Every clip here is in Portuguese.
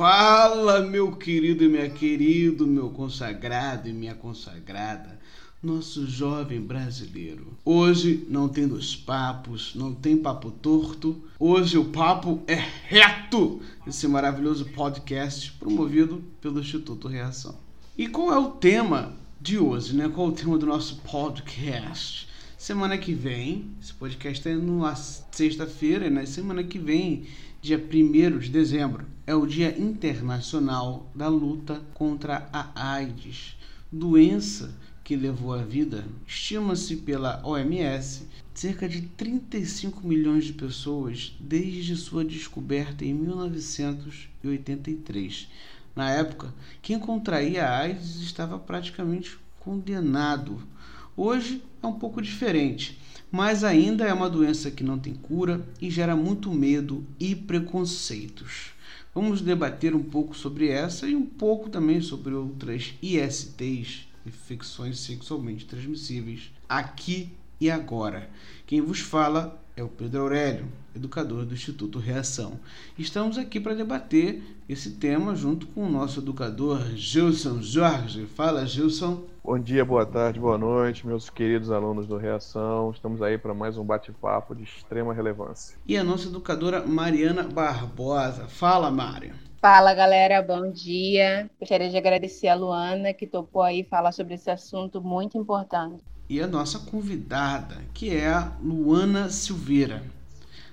Fala, meu querido e minha querido, meu consagrado e minha consagrada, nosso jovem brasileiro. Hoje não tem dois papos, não tem papo torto. Hoje o papo é reto. Esse maravilhoso podcast promovido pelo Instituto Reação. E qual é o tema de hoje, né? Qual é o tema do nosso podcast? Semana que vem, esse podcast é na sexta-feira, na semana que vem, dia 1 de dezembro, é o Dia Internacional da Luta contra a AIDS, doença que levou à vida, estima-se pela OMS, cerca de 35 milhões de pessoas desde sua descoberta em 1983. Na época, quem contraía a AIDS estava praticamente condenado. Hoje é um pouco diferente, mas ainda é uma doença que não tem cura e gera muito medo e preconceitos. Vamos debater um pouco sobre essa e um pouco também sobre outras ISTs, infecções sexualmente transmissíveis, aqui e agora. Quem vos fala é o Pedro Aurélio, educador do Instituto Reação. Estamos aqui para debater esse tema junto com o nosso educador Gilson Jorge. Fala, Gilson. Bom dia, boa tarde, boa noite, meus queridos alunos do Reação. Estamos aí para mais um bate-papo de extrema relevância. E a nossa educadora Mariana Barbosa. Fala, Mária. Fala galera, bom dia. Gostaria de agradecer a Luana que topou aí falar sobre esse assunto muito importante. E a nossa convidada, que é a Luana Silveira.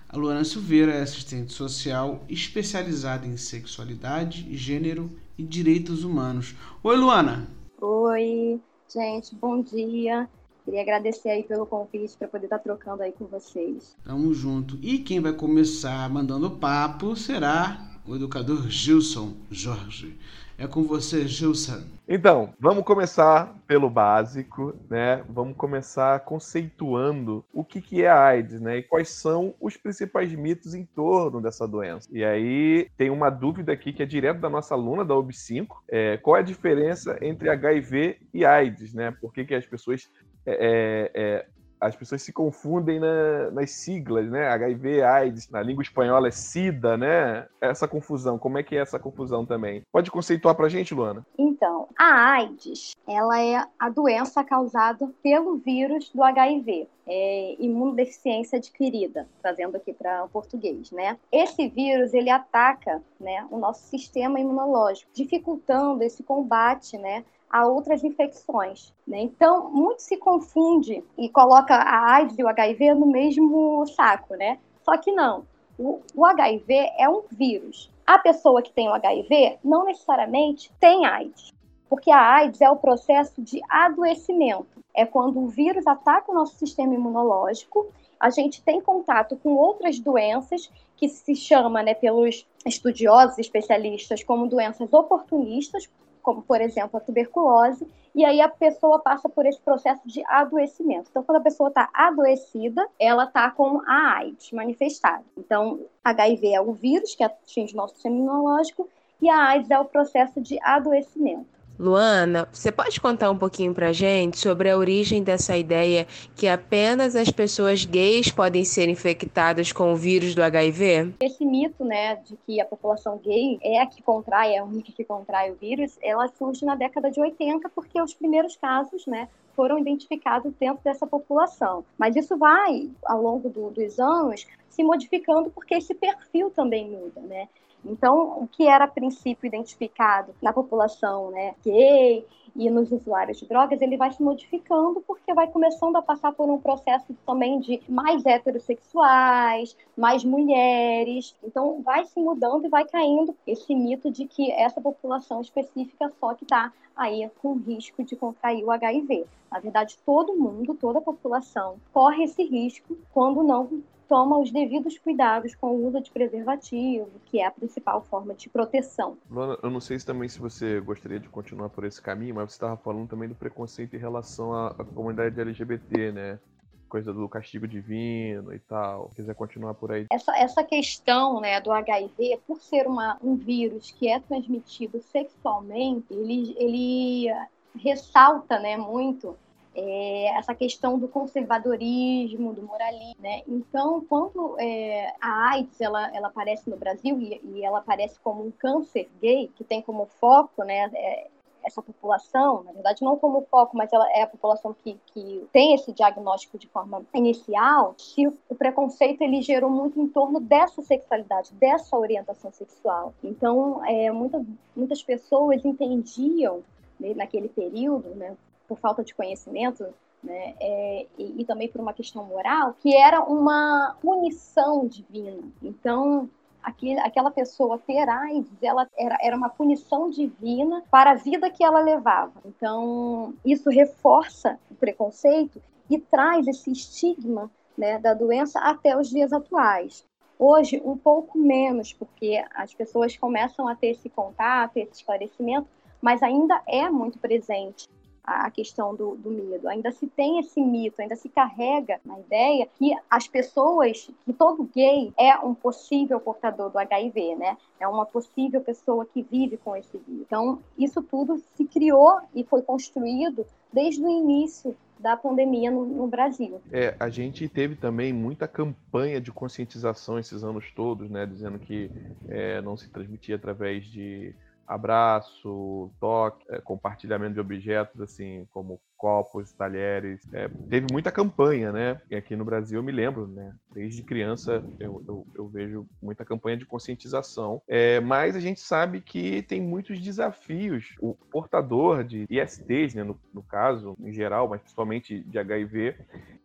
A Luana Silveira é assistente social especializada em sexualidade, gênero e direitos humanos. Oi, Luana. Oi, gente, bom dia. Queria agradecer aí pelo convite para poder estar trocando aí com vocês. Tamo junto. E quem vai começar mandando papo será o educador Gilson Jorge. É com você, Gilson. Então, vamos começar pelo básico, né? Vamos começar conceituando o que, que é a AIDS, né? E quais são os principais mitos em torno dessa doença. E aí tem uma dúvida aqui que é direto da nossa aluna da OB5. É, qual é a diferença entre HIV e AIDS, né? Por que, que as pessoas é, é, as pessoas se confundem na, nas siglas, né? HIV, AIDS, na língua espanhola é SIDA, né? Essa confusão, como é que é essa confusão também? Pode conceituar pra gente, Luana? Então, a AIDS, ela é a doença causada pelo vírus do HIV. É imunodeficiência adquirida, trazendo aqui para o português, né? Esse vírus ele ataca, né, o nosso sistema imunológico, dificultando esse combate, né, a outras infecções. Né? Então, muito se confunde e coloca a AIDS e o HIV no mesmo saco, né? Só que não. O, o HIV é um vírus. A pessoa que tem o HIV não necessariamente tem AIDS, porque a AIDS é o processo de adoecimento. É quando o vírus ataca o nosso sistema imunológico, a gente tem contato com outras doenças que se chama, né, pelos estudiosos especialistas como doenças oportunistas, como por exemplo a tuberculose, e aí a pessoa passa por esse processo de adoecimento. Então, quando a pessoa está adoecida, ela está com a AIDS manifestada. Então, HIV é o vírus que atinge o nosso sistema imunológico e a AIDS é o processo de adoecimento. Luana, você pode contar um pouquinho pra gente sobre a origem dessa ideia que apenas as pessoas gays podem ser infectadas com o vírus do HIV? Esse mito, né, de que a população gay é a que contrai, é a única que contrai o vírus, ela surge na década de 80 porque os primeiros casos, né, foram identificados dentro dessa população. Mas isso vai, ao longo do, dos anos, se modificando porque esse perfil também muda, né? Então, o que era a princípio identificado na população né, gay e nos usuários de drogas, ele vai se modificando porque vai começando a passar por um processo também de mais heterossexuais, mais mulheres. Então, vai se mudando e vai caindo esse mito de que essa população específica só que está aí com risco de contrair o HIV. Na verdade, todo mundo, toda a população corre esse risco quando não toma os devidos cuidados com o uso de preservativo, que é a principal forma de proteção. Luana, eu não sei se também se você gostaria de continuar por esse caminho, mas você estava falando também do preconceito em relação à, à comunidade LGBT, né? coisa do castigo divino e tal. Se quiser continuar por aí. Essa, essa questão né, do HIV, por ser uma, um vírus que é transmitido sexualmente, ele, ele ressalta né, muito é, essa questão do conservadorismo, do moralismo, né? Então, quando é, a AIDS ela, ela aparece no Brasil e, e, ela aparece como um câncer gay que tem como foco, né, é, essa população, na verdade não como foco, mas ela é a população que, que tem esse diagnóstico de forma inicial, se o preconceito ele gerou muito em torno dessa sexualidade, dessa orientação sexual. Então, é, muitas, muitas pessoas entendiam né, naquele período, né, por falta de conhecimento, né, é, e, e, também por uma questão moral, que era uma punição divina. Então, aquele, aquela pessoa ter AIDS, ela era, era uma punição divina para a vida que ela levava. Então, isso reforça o preconceito e traz esse estigma né, da doença até os dias atuais. Hoje, um pouco menos, porque as pessoas começam a ter esse contato, esse esclarecimento, mas ainda é muito presente a questão do, do, medo. Ainda se tem esse mito, ainda se carrega na ideia que as pessoas, que todo gay é um possível portador do HIV, né? É uma possível pessoa que vive com esse vírus. Então, isso tudo se criou e foi construído desde o início da pandemia no, no, Brasil. É, a gente teve também muita campanha de conscientização esses anos todos, né, dizendo que é, não se transmitia através de abraço, toque, é, compartilhamento de objetos, assim, como copos, talheres. É, teve muita campanha, né? E aqui no Brasil eu me lembro, né? Desde criança eu, eu, eu vejo muita campanha de conscientização. É, mas a gente sabe que tem muitos desafios. O portador de ISTs, né, no, no caso, em geral, mas principalmente de HIV,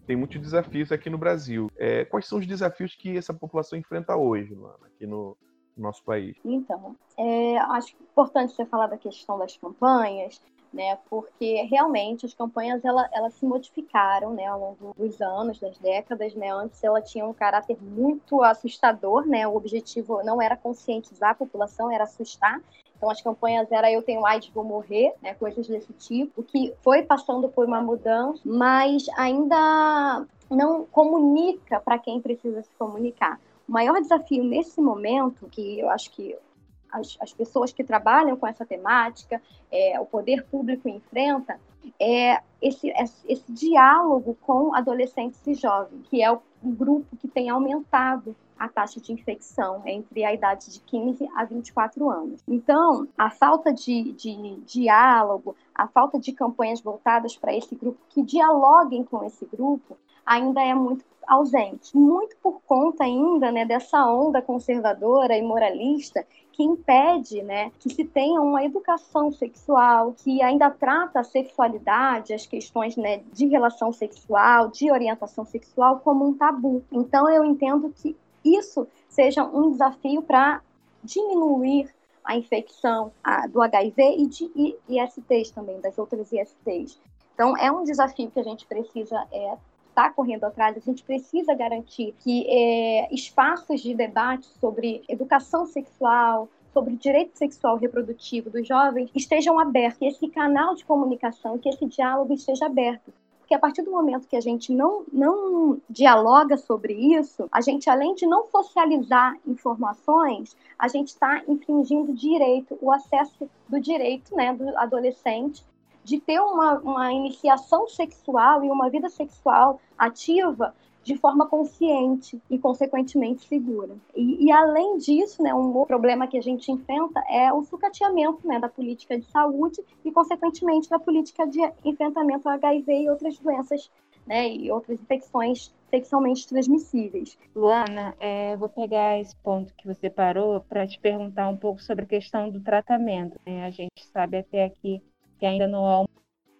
tem muitos desafios aqui no Brasil. É, quais são os desafios que essa população enfrenta hoje, Luana, aqui no, nosso país? Então, é, acho importante você falar da questão das campanhas, né? Porque realmente as campanhas ela, elas se modificaram, né, ao longo dos anos, das décadas, né? Antes ela tinha um caráter muito assustador, né? O objetivo não era conscientizar a população, era assustar. Então as campanhas era eu tenho AIDS, vou morrer, né? Coisas desse tipo, que foi passando por uma mudança, mas ainda não comunica para quem precisa se comunicar. O maior desafio nesse momento, que eu acho que as, as pessoas que trabalham com essa temática, é, o poder público enfrenta, é esse, esse diálogo com adolescentes e jovens, que é o grupo que tem aumentado a taxa de infecção entre a idade de 15 a 24 anos. Então, a falta de, de diálogo, a falta de campanhas voltadas para esse grupo, que dialoguem com esse grupo, ainda é muito ausente. Muito por conta ainda né, dessa onda conservadora e moralista que impede né, que se tenha uma educação sexual, que ainda trata a sexualidade, as questões né, de relação sexual, de orientação sexual, como um tabu. Então, eu entendo que isso seja um desafio para diminuir a infecção a, do HIV e de ISTs também, das outras ISTs. Então, é um desafio que a gente precisa é, está correndo atrás, a gente precisa garantir que é, espaços de debate sobre educação sexual, sobre direito sexual reprodutivo dos jovens estejam abertos, que esse canal de comunicação, que esse diálogo esteja aberto. Porque a partir do momento que a gente não, não dialoga sobre isso, a gente, além de não socializar informações, a gente está infringindo direito, o acesso do direito né, do adolescente de ter uma, uma iniciação sexual e uma vida sexual ativa de forma consciente e, consequentemente, segura. E, e, além disso, né, um problema que a gente enfrenta é o sucateamento né, da política de saúde e, consequentemente, da política de enfrentamento ao HIV e outras doenças né, e outras infecções sexualmente transmissíveis. Luana, é, vou pegar esse ponto que você parou para te perguntar um pouco sobre a questão do tratamento. Né? A gente sabe até aqui que ainda não há uma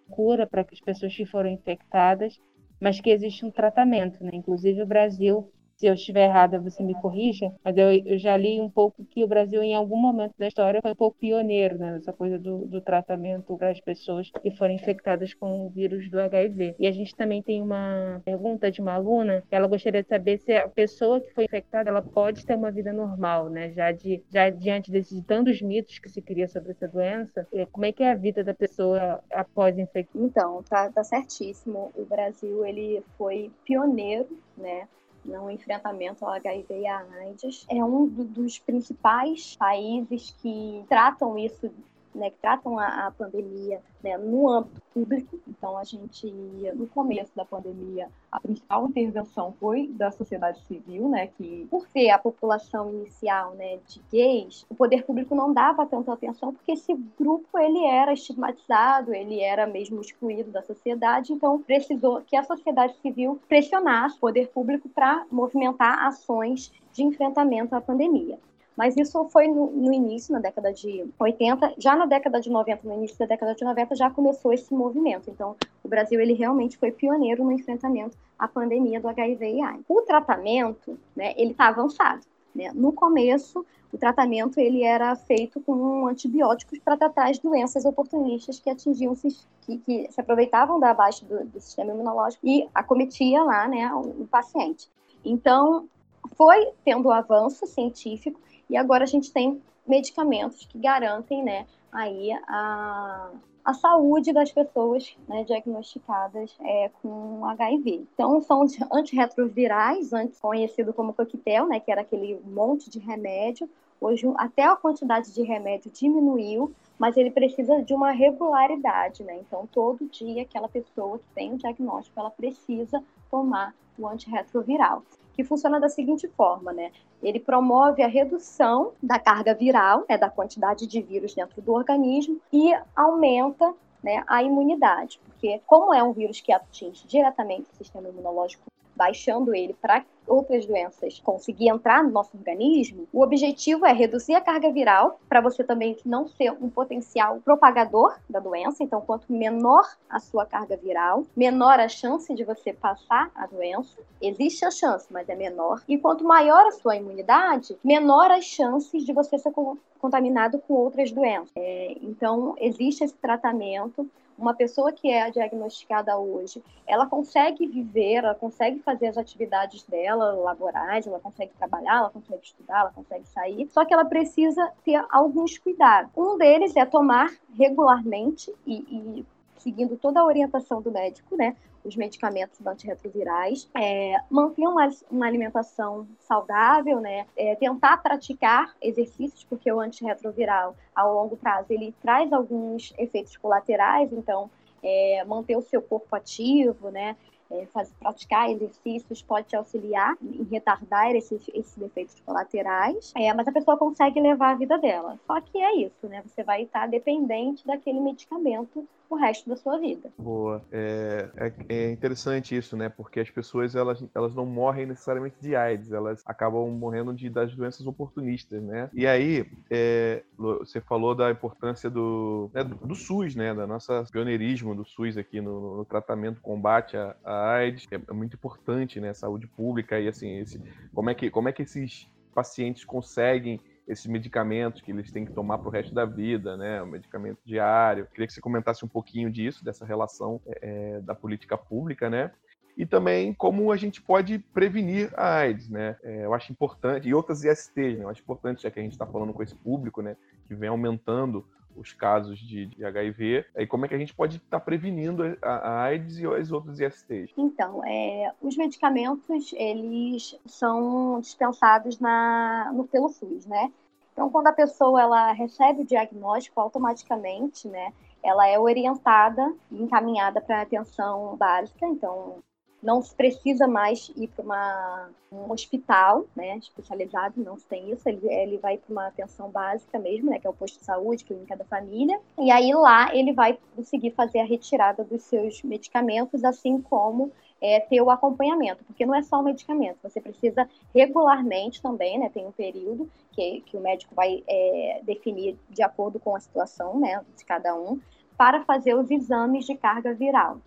cura para as pessoas que foram infectadas, mas que existe um tratamento. Né? Inclusive, o Brasil se eu estiver errada, você me corrija, mas eu, eu, já li um pouco que o Brasil, em algum momento da história, foi um pouco pioneiro né, nessa coisa do, do tratamento para as pessoas que foram infectadas com o vírus do HIV. E a gente também tem uma pergunta de uma aluna, que ela gostaria de saber se a pessoa que foi infectada, ela pode ter uma vida normal, né? Já, de, já diante desses tantos mitos que se cria sobre essa doença, como é que é a vida da pessoa após infecção? Então, tá, tá certíssimo. O Brasil, ele foi pioneiro, né? No enfrentamento ao HIV e à AIDS. É um dos principais países que tratam isso né, que tratam a, a pandemia né, no âmbito público. Então, a gente, no começo da pandemia, a principal intervenção foi da sociedade civil, né, que, por ser a população inicial né, de gays, o poder público não dava tanta atenção, porque esse grupo ele era estigmatizado, ele era mesmo excluído da sociedade, então precisou que a sociedade civil pressionasse o poder público para movimentar ações de enfrentamento à pandemia. Mas isso foi no, no, início, na década de 80. Já na década de 90, no início da década de 90, já começou esse movimento. Então, o Brasil ele realmente foi pioneiro no enfrentamento à pandemia do HIV e AIDS. O tratamento, né, ele está avançado. Né? No começo, o tratamento ele era feito com antibióticos para tratar as doenças oportunistas que atingiam que, que se aproveitavam da baixa do, do, sistema imunológico e acometia lá, né, o, o paciente. Então, foi tendo avanço científico e agora a gente tem medicamentos que garantem, né, aí a, a saúde das pessoas né, diagnosticadas é, com HIV. Então, são antirretrovirais, antes conhecido como coquetel, né, que era aquele monte de remédio. Hoje, até a quantidade de remédio diminuiu, mas ele precisa de uma regularidade, né? Então, todo dia, aquela pessoa que tem o diagnóstico, ela precisa tomar o antirretroviral que funciona da seguinte forma, né? Ele promove a redução da carga viral, né, da quantidade de vírus dentro do organismo e aumenta né, a imunidade, porque como é um vírus que atinge diretamente o sistema imunológico baixando ele para outras doenças conseguir entrar no nosso organismo, o objetivo é reduzir a carga viral para você também não ser um potencial propagador da doença. Então, quanto menor a sua carga viral, menor a chance de você passar a doença. Existe a chance, mas é menor. E quanto maior a sua imunidade, menor as chances de você ser contaminado com outras doenças. É, então, existe esse tratamento uma pessoa que é diagnosticada hoje, ela consegue viver, ela consegue fazer as atividades dela, laborais, ela consegue trabalhar, ela consegue estudar, ela consegue sair, só que ela precisa ter alguns cuidados. Um deles é tomar regularmente e, e seguindo toda a orientação do médico, né? Os medicamentos antirretrovirais, é, manter uma, uma, alimentação saudável, né? É, tentar praticar exercícios, porque o antirretroviral, ao longo prazo, ele traz alguns efeitos colaterais, então, é, manter o seu corpo ativo, né? É, fazer, praticar exercícios pode te auxiliar em retardar esses, esses efeitos colaterais, é, mas a pessoa consegue levar a vida dela. Só que é isso, né? Você vai estar dependente daquele medicamento o resto da sua vida. Boa. É, é, é, interessante isso, né? Porque as pessoas elas, elas não morrem necessariamente de AIDS, elas acabam morrendo de, das doenças oportunistas, né? E aí, é, você falou da importância do, né, do, do, SUS, né? Da nossa pioneirismo do SUS aqui no, no tratamento, combate à, à AIDS, é, é muito importante, né? Saúde pública e assim, esse, como é que como é que esses pacientes conseguem esses medicamentos que eles têm que tomar para o resto da vida, né? O medicamento diário. Queria que você comentasse um pouquinho disso, dessa relação é, da política pública, né? E também como a gente pode prevenir a AIDS, né? É, eu acho importante, e outras ISTs, né? Eu acho importante, já que a gente está falando com esse público, né? Que vem aumentando os casos de, de, HIV e como é que a gente pode estar tá prevenindo a, a, AIDS e as outras ISTs? Então, é, os medicamentos eles são dispensados na, no pelo SUS, né? Então, quando a pessoa ela recebe o diagnóstico, automaticamente, né, ela é orientada e encaminhada para atenção básica. Então, não se precisa mais ir para um hospital, né, especializado, não se tem isso, ele, ele vai para uma atenção básica mesmo, né, que é o posto de saúde, clínica da família, e aí lá ele vai conseguir fazer a retirada dos seus medicamentos, assim como é, ter o acompanhamento, porque não é só o medicamento, você precisa regularmente também, né, tem um período que, que o médico vai é, definir de acordo com a situação, né, de cada um, para fazer os exames de carga viral.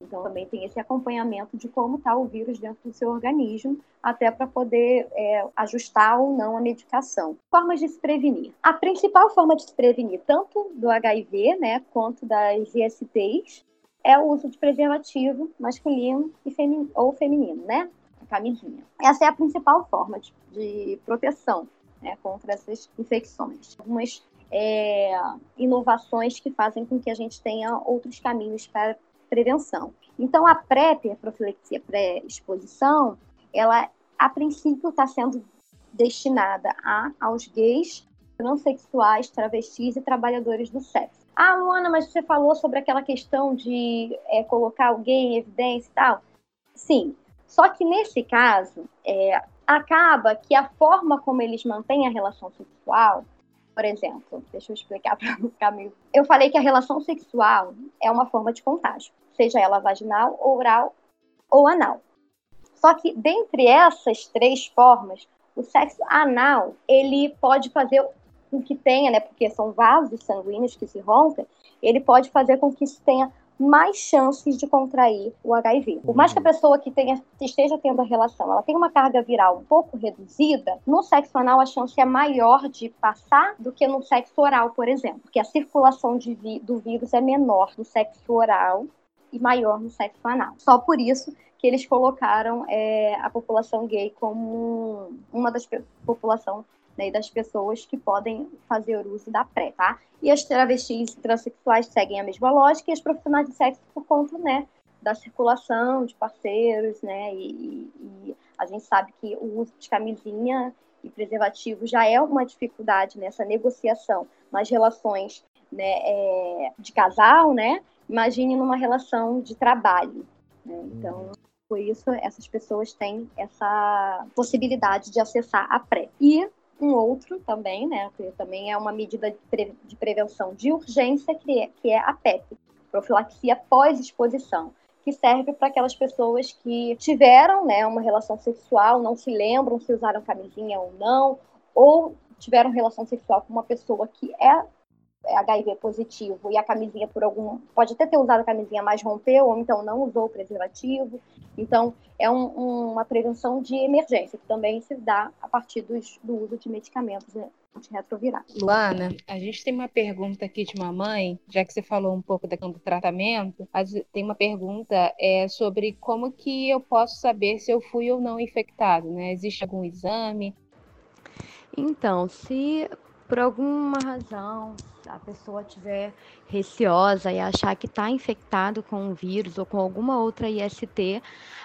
Então, também tem esse acompanhamento de como está o vírus dentro do seu organismo, até para poder é, ajustar ou não a medicação. Formas de se prevenir. A principal forma de se prevenir, tanto do HIV, né, quanto das ISTs, é o uso de preservativo masculino e feminino, ou feminino, né? A camisinha. Essa é a principal forma de, de proteção né, contra essas infecções. Algumas é, inovações que fazem com que a gente tenha outros caminhos para prevenção. Então, a PrEP, a profilaxia pré-exposição, ela, a princípio, está sendo destinada a, aos gays, transexuais, travestis e trabalhadores do sexo. Ah, Luana, mas você falou sobre aquela questão de é, colocar gay em evidência e tal. Sim, só que nesse caso, é, acaba que a forma como eles mantêm a relação sexual por exemplo, deixa eu explicar para ficar meio. Eu falei que a relação sexual é uma forma de contágio, seja ela vaginal, oral ou anal. Só que dentre essas três formas, o sexo anal ele pode fazer com que tenha, né, porque são vasos sanguíneos que se rompem, ele pode fazer com que se tenha mais chances de contrair o HIV. Por mais que a uhum. pessoa que tenha, esteja tendo a relação, ela tenha uma carga viral um pouco reduzida, no sexo anal a chance é maior de passar do que no sexo oral, por exemplo, porque a circulação vi, do vírus é menor no sexo oral e maior no sexo anal. Só por isso que eles colocaram é, a população gay como uma das populações né, das pessoas que podem fazer uso da PrEP, tá? E as travestis e transexuais seguem a mesma lógica e as profissionais de sexo por conta, né, da circulação de parceiros, né, e, e a gente sabe que o uso de camisinha e preservativo já é uma dificuldade nessa negociação nas relações né, é, de casal, né? Imagine numa relação de trabalho. Né? Então, por isso, essas pessoas têm essa possibilidade de acessar a PrEP. E um outro também, né, que também é uma medida de prevenção de urgência, que é, que é a PEP, profilaxia pós-exposição, que serve para aquelas pessoas que tiveram né, uma relação sexual, não se lembram se usaram camisinha ou não, ou tiveram relação sexual com uma pessoa que é HIV positivo e a camisinha por algum. Pode até ter usado a camisinha, mas rompeu, ou então não usou o preservativo. Então, é um, uma prevenção de emergência, que também se dá a partir dos, do uso de medicamentos né, antirretrovirais. Luana, a gente tem uma pergunta aqui de uma mãe, já que você falou um pouco da do tratamento, tem uma pergunta é, sobre como que eu posso saber se eu fui ou não infectado, né? Existe algum exame? Então, se por alguma razão a pessoa tiver receosa e achar que está infectado com o vírus ou com alguma outra IST,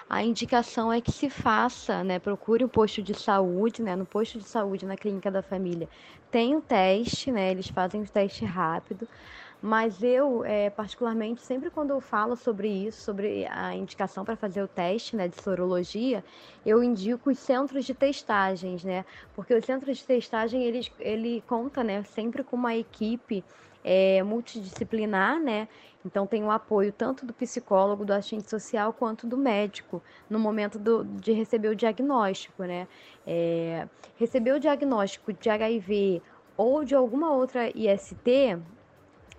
a indicação é que se faça, né? Procure o um posto de saúde, né? No posto de saúde, na clínica da família, tem o teste, né? Eles fazem o teste rápido. Mas eu, é, particularmente, sempre quando eu falo sobre isso, sobre a indicação para fazer o teste né, de sorologia, eu indico os centros de testagens, né? Porque o centro de testagem, ele, ele conta né, sempre com uma equipe é, multidisciplinar, né? Então tem o apoio tanto do psicólogo, do assistente social, quanto do médico no momento do, de receber o diagnóstico, né? É, receber o diagnóstico de HIV ou de alguma outra IST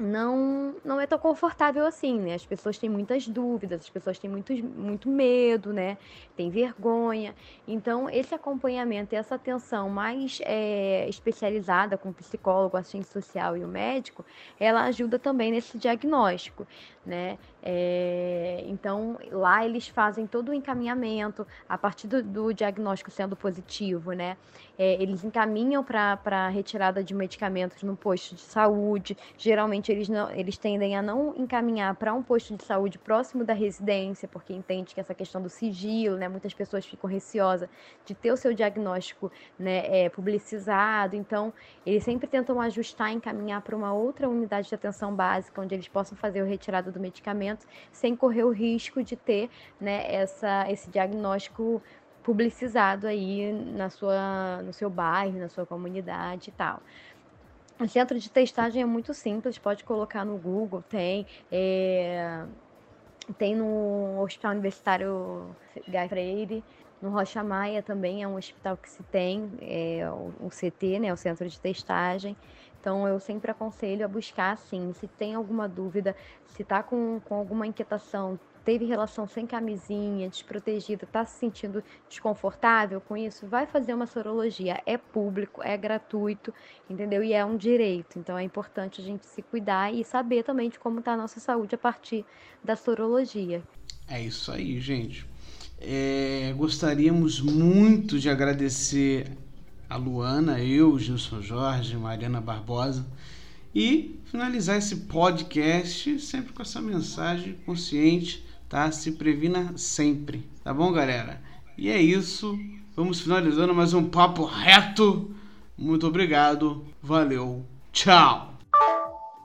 não não é tão confortável assim, né? As pessoas têm muitas dúvidas, as pessoas têm muito, muito medo, né? Tem vergonha. Então, esse acompanhamento e essa atenção mais é, especializada com o psicólogo, assistente social e o médico, ela ajuda também nesse diagnóstico, né? É, então, lá eles fazem todo o encaminhamento, a partir do, do diagnóstico sendo positivo, né? É, eles encaminham para retirada de medicamentos no posto de saúde. Geralmente, eles, não, eles tendem a não encaminhar para um posto de saúde próximo da residência, porque entende que essa questão do sigilo, né? Muitas pessoas ficam receosas de ter o seu diagnóstico né, é, publicizado. Então, eles sempre tentam ajustar, encaminhar para uma outra unidade de atenção básica, onde eles possam fazer o retirada do medicamento sem correr o risco de ter né, essa, esse diagnóstico publicizado aí na sua, no seu bairro, na sua comunidade e tal. O centro de testagem é muito simples, pode colocar no Google, tem. É, tem no Hospital Universitário Gai Freire, no Rocha Maia também é um hospital que se tem, é, o, CT, né, o Centro de Testagem. Então, eu sempre aconselho a buscar, assim, se tem alguma dúvida, se está com, com alguma inquietação, teve relação sem camisinha, desprotegida, está se sentindo desconfortável com isso, vai fazer uma sorologia. É público, é gratuito, entendeu? E é um direito. Então é importante a gente se cuidar e saber também de como está a nossa saúde a partir da sorologia. É isso aí, gente. É, gostaríamos muito de agradecer a Luana, eu, Gilson Jorge, Mariana Barbosa e finalizar esse podcast sempre com essa mensagem consciente, tá? Se previna sempre, tá bom, galera? E é isso. Vamos finalizando mais um papo reto. Muito obrigado. Valeu. Tchau.